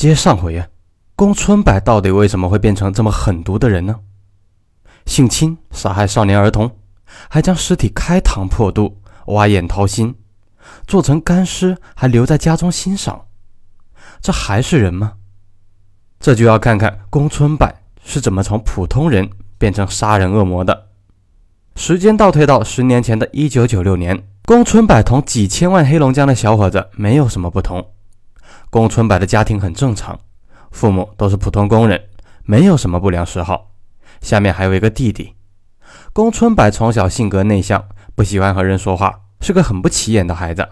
接上回啊，宫春柏到底为什么会变成这么狠毒的人呢？性侵、杀害少年儿童，还将尸体开膛破肚、挖眼掏心，做成干尸还留在家中欣赏，这还是人吗？这就要看看宫春柏是怎么从普通人变成杀人恶魔的。时间倒退到十年前的一九九六年，宫春柏同几千万黑龙江的小伙子没有什么不同。宫春柏的家庭很正常，父母都是普通工人，没有什么不良嗜好。下面还有一个弟弟。宫春柏从小性格内向，不喜欢和人说话，是个很不起眼的孩子。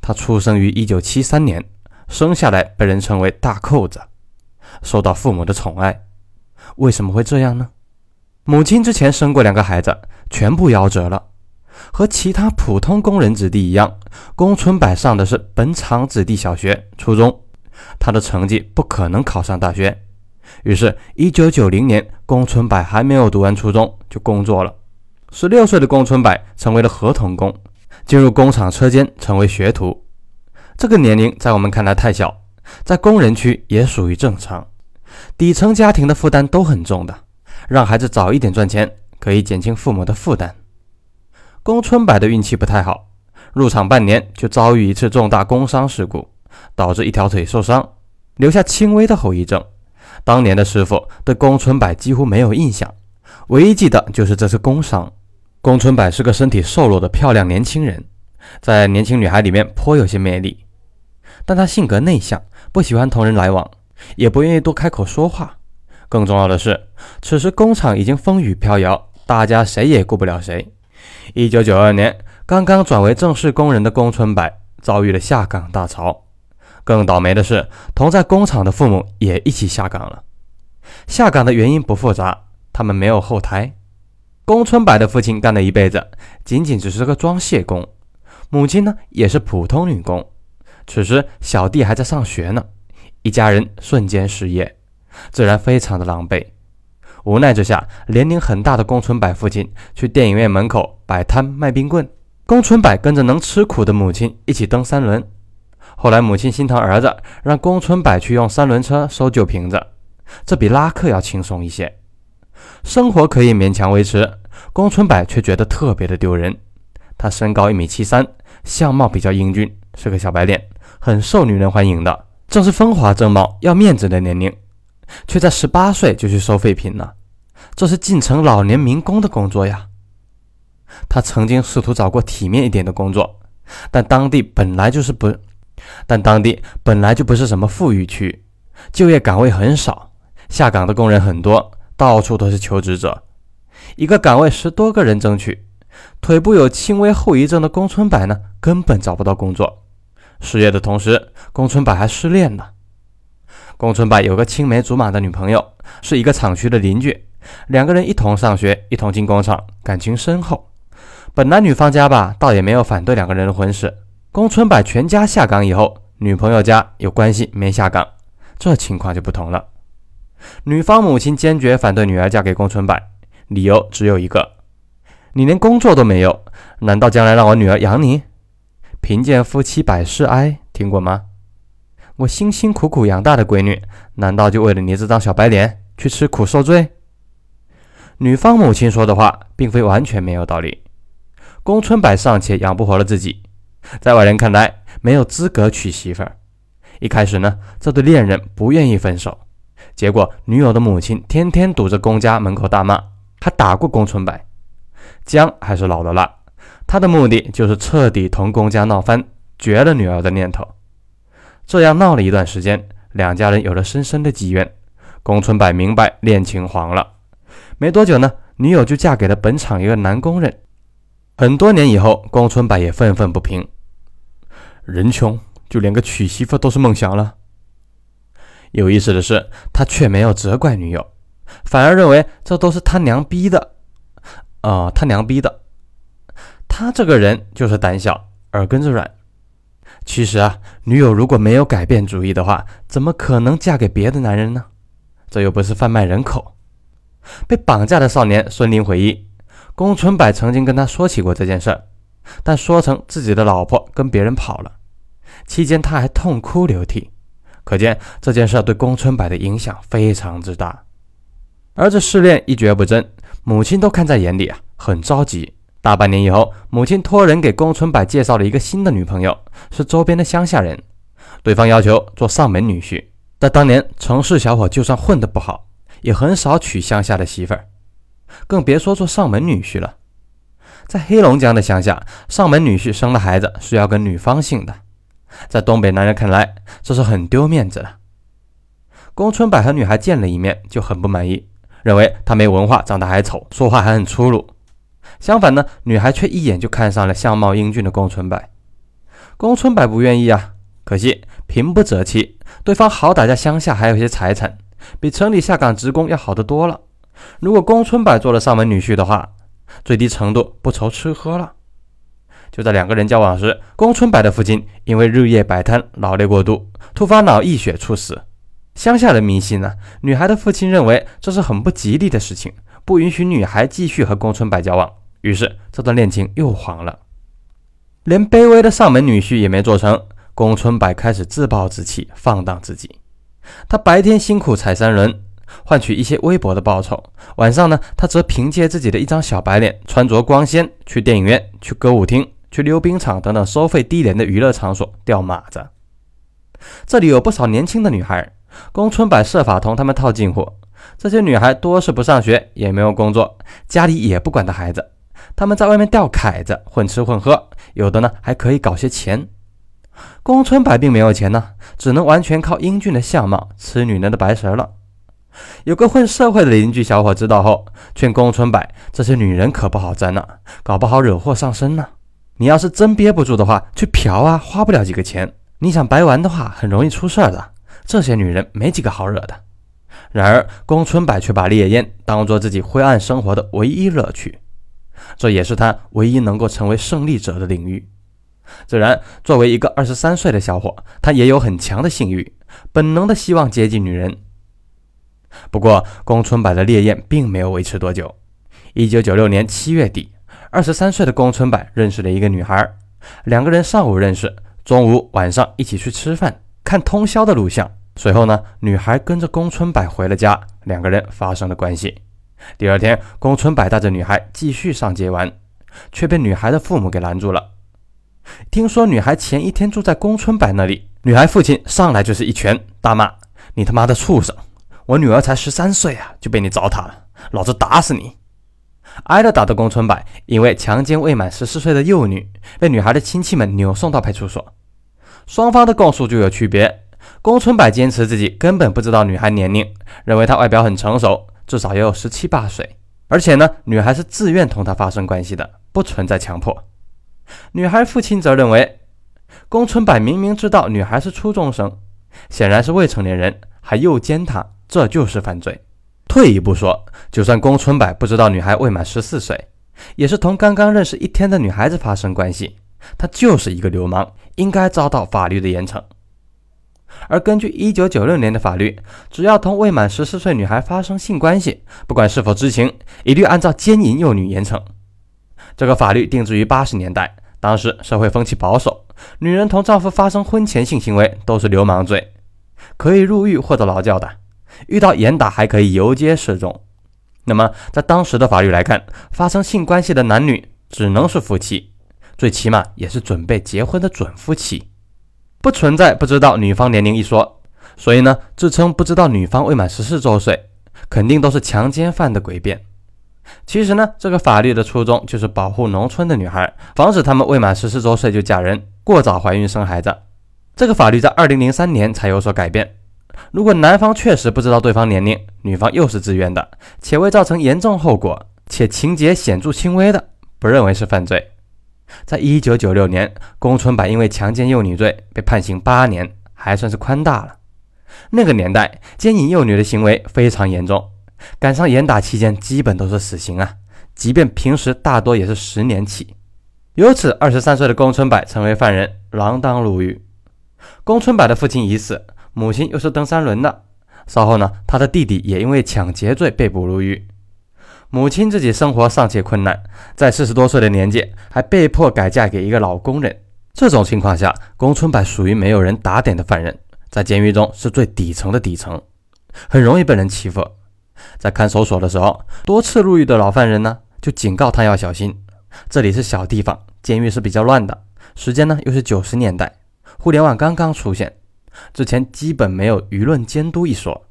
他出生于一九七三年，生下来被人称为“大扣子”，受到父母的宠爱。为什么会这样呢？母亲之前生过两个孩子，全部夭折了。和其他普通工人子弟一样，宫春柏上的是本厂子弟小学、初中，他的成绩不可能考上大学。于是，一九九零年，宫春柏还没有读完初中就工作了。十六岁的宫春柏成为了合同工，进入工厂车间成为学徒。这个年龄在我们看来太小，在工人区也属于正常。底层家庭的负担都很重的，让孩子早一点赚钱，可以减轻父母的负担。宫春柏的运气不太好，入厂半年就遭遇一次重大工伤事故，导致一条腿受伤，留下轻微的后遗症。当年的师傅对宫春柏几乎没有印象，唯一记得就是这次工伤。宫春柏是个身体瘦弱的漂亮年轻人，在年轻女孩里面颇有些魅力，但他性格内向，不喜欢同人来往，也不愿意多开口说话。更重要的是，此时工厂已经风雨飘摇，大家谁也顾不了谁。一九九二年，刚刚转为正式工人的宫春柏遭遇了下岗大潮。更倒霉的是，同在工厂的父母也一起下岗了。下岗的原因不复杂，他们没有后台。宫春柏的父亲干了一辈子，仅仅只是个装卸工，母亲呢也是普通女工。此时小弟还在上学呢，一家人瞬间失业，自然非常的狼狈。无奈之下，年龄很大的宫春柏父亲去电影院门口摆摊卖冰棍，宫春柏跟着能吃苦的母亲一起蹬三轮。后来母亲心疼儿子，让宫春柏去用三轮车收酒瓶子，这比拉客要轻松一些，生活可以勉强维持。宫春柏却觉得特别的丢人。他身高一米七三，相貌比较英俊，是个小白脸，很受女人欢迎的，正是风华正茂、要面子的年龄。却在十八岁就去收废品了，这是进城老年民工的工作呀。他曾经试图找过体面一点的工作，但当地本来就是不，但当地本来就不是什么富裕区，就业岗位很少，下岗的工人很多，到处都是求职者，一个岗位十多个人争取。腿部有轻微后遗症的宫春柏呢，根本找不到工作。失业的同时，宫春柏还失恋了。宫春柏有个青梅竹马的女朋友，是一个厂区的邻居，两个人一同上学，一同进工厂，感情深厚。本来女方家吧，倒也没有反对两个人的婚事。宫春柏全家下岗以后，女朋友家有关系没下岗，这情况就不同了。女方母亲坚决反对女儿嫁给宫春柏，理由只有一个：你连工作都没有，难道将来让我女儿养你？贫贱夫妻百事哀，听过吗？我辛辛苦苦养大的闺女，难道就为了你这张小白脸去吃苦受罪？女方母亲说的话并非完全没有道理。宫春柏尚且养不活了自己，在外人看来没有资格娶媳妇儿。一开始呢，这对恋人不愿意分手，结果女友的母亲天天堵着宫家门口大骂，还打过宫春柏。姜还是老的辣，他的目的就是彻底同宫家闹翻，绝了女儿的念头。这样闹了一段时间，两家人有了深深的积怨。宫春柏明白恋情黄了，没多久呢，女友就嫁给了本厂一个男工人。很多年以后，宫春柏也愤愤不平：人穷，就连个娶媳妇都是梦想了。有意思的是，他却没有责怪女友，反而认为这都是他娘逼的。啊，他娘逼的。他这个人就是胆小，耳根子软。其实啊，女友如果没有改变主意的话，怎么可能嫁给别的男人呢？这又不是贩卖人口。被绑架的少年孙林回忆，宫春柏曾经跟他说起过这件事儿，但说成自己的老婆跟别人跑了。期间他还痛哭流涕，可见这件事对宫春柏的影响非常之大。儿子失恋一蹶不振，母亲都看在眼里啊，很着急。大半年以后，母亲托人给宫春柏介绍了一个新的女朋友，是周边的乡下人。对方要求做上门女婿。但当年，城市小伙就算混得不好，也很少娶乡下的媳妇儿，更别说做上门女婿了。在黑龙江的乡下，上门女婿生了孩子是要跟女方姓的，在东北男人看来，这是很丢面子的。宫春柏和女孩见了一面就很不满意，认为她没文化，长得还丑，说话还很粗鲁。相反呢，女孩却一眼就看上了相貌英俊的宫春柏。宫春柏不愿意啊，可惜贫不择妻，对方好歹在乡下还有些财产，比城里下岗职工要好得多了。如果宫春柏做了上门女婿的话，最低程度不愁吃喝了。就在两个人交往时，宫春柏的父亲因为日夜摆摊劳累过度，突发脑溢血猝死。乡下人迷信呢，女孩的父亲认为这是很不吉利的事情，不允许女孩继续和宫春柏交往。于是这段恋情又黄了，连卑微的上门女婿也没做成。宫春柏开始自暴自弃，放荡自己。他白天辛苦踩三轮，换取一些微薄的报酬；晚上呢，他则凭借自己的一张小白脸，穿着光鲜，去电影院、去歌舞厅、去溜冰场等等收费低廉的娱乐场所钓马子。这里有不少年轻的女孩，宫春柏设法同她们套近乎。这些女孩多是不上学，也没有工作，家里也不管的孩子。他们在外面钓凯子，混吃混喝，有的呢还可以搞些钱。宫春柏并没有钱呢，只能完全靠英俊的相貌吃女人的白食了。有个混社会的邻居小伙知道后，劝宫春柏：“这些女人可不好沾呐，搞不好惹祸上身呢。你要是真憋不住的话，去嫖啊，花不了几个钱。你想白玩的话，很容易出事儿的。这些女人没几个好惹的。”然而，宫春柏却把烈焰当做自己灰暗生活的唯一乐趣。这也是他唯一能够成为胜利者的领域。自然，作为一个二十三岁的小伙，他也有很强的性欲，本能的希望接近女人。不过，宫春柏的烈焰并没有维持多久。一九九六年七月底，二十三岁的宫春柏认识了一个女孩，两个人上午认识，中午、晚上一起去吃饭、看通宵的录像。随后呢，女孩跟着宫春柏回了家，两个人发生了关系。第二天，宫春柏带着女孩继续上街玩，却被女孩的父母给拦住了。听说女孩前一天住在宫春柏那里，女孩父亲上来就是一拳，大骂：“你他妈的畜生！我女儿才十三岁啊，就被你糟蹋了，老子打死你！”挨了打的宫春柏因为强奸未满十四岁的幼女，被女孩的亲戚们扭送到派出所。双方的供述就有区别。宫春柏坚持自己根本不知道女孩年龄，认为她外表很成熟。至少也有十七八岁，而且呢，女孩是自愿同他发生关系的，不存在强迫。女孩父亲则认为，宫春柏明明知道女孩是初中生，显然是未成年人，还诱奸她，这就是犯罪。退一步说，就算宫春柏不知道女孩未满十四岁，也是同刚刚认识一天的女孩子发生关系，他就是一个流氓，应该遭到法律的严惩。而根据一九九六年的法律，只要同未满十四岁女孩发生性关系，不管是否知情，一律按照奸淫幼女严惩。这个法律定制于八十年代，当时社会风气保守，女人同丈夫发生婚前性行为都是流氓罪，可以入狱或者劳教的，遇到严打还可以游街示众。那么在当时的法律来看，发生性关系的男女只能是夫妻，最起码也是准备结婚的准夫妻。不存在不知道女方年龄一说，所以呢，自称不知道女方未满十四周岁，肯定都是强奸犯的诡辩。其实呢，这个法律的初衷就是保护农村的女孩，防止她们未满十四周岁就嫁人，过早怀孕生孩子。这个法律在二零零三年才有所改变。如果男方确实不知道对方年龄，女方又是自愿的，且未造成严重后果，且情节显著轻微的，不认为是犯罪。在一九九六年，宫春柏因为强奸幼女罪被判刑八年，还算是宽大了。那个年代，奸淫幼女的行为非常严重，赶上严打期间，基本都是死刑啊。即便平时，大多也是十年起。由此，二十三岁的宫春柏成为犯人，锒铛入狱。宫春柏的父亲已死，母亲又是蹬三轮的。稍后呢，他的弟弟也因为抢劫罪被捕入狱。母亲自己生活尚且困难，在四十多岁的年纪还被迫改嫁给一个老工人。这种情况下，宫春柏属于没有人打点的犯人，在监狱中是最底层的底层，很容易被人欺负。在看守所的时候，多次入狱的老犯人呢，就警告他要小心。这里是小地方，监狱是比较乱的。时间呢，又是九十年代，互联网刚刚出现，之前基本没有舆论监督一说。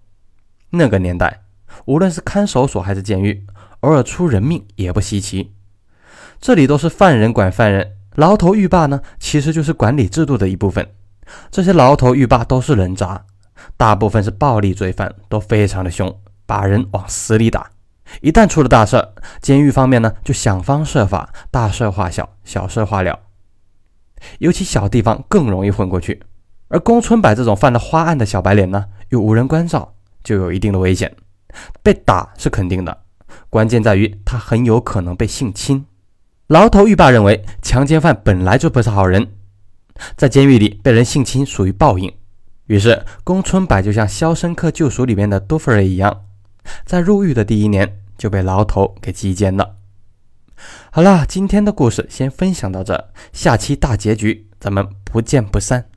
那个年代，无论是看守所还是监狱，偶尔出人命也不稀奇。这里都是犯人管犯人，牢头狱霸呢，其实就是管理制度的一部分。这些牢头狱霸都是人渣，大部分是暴力罪犯，都非常的凶，把人往死里打。一旦出了大事，监狱方面呢就想方设法，大事化小，小事化了。尤其小地方更容易混过去，而宫春柏这种犯了花案的小白脸呢，又无人关照，就有一定的危险。被打是肯定的，关键在于他很有可能被性侵。牢头狱霸认为，强奸犯本来就不是好人。在监狱里被人性侵属于报应，于是宫春柏就像《肖申克救赎》里面的多弗瑞一样，在入狱的第一年就被牢头给击奸了。好了，今天的故事先分享到这，下期大结局咱们不见不散。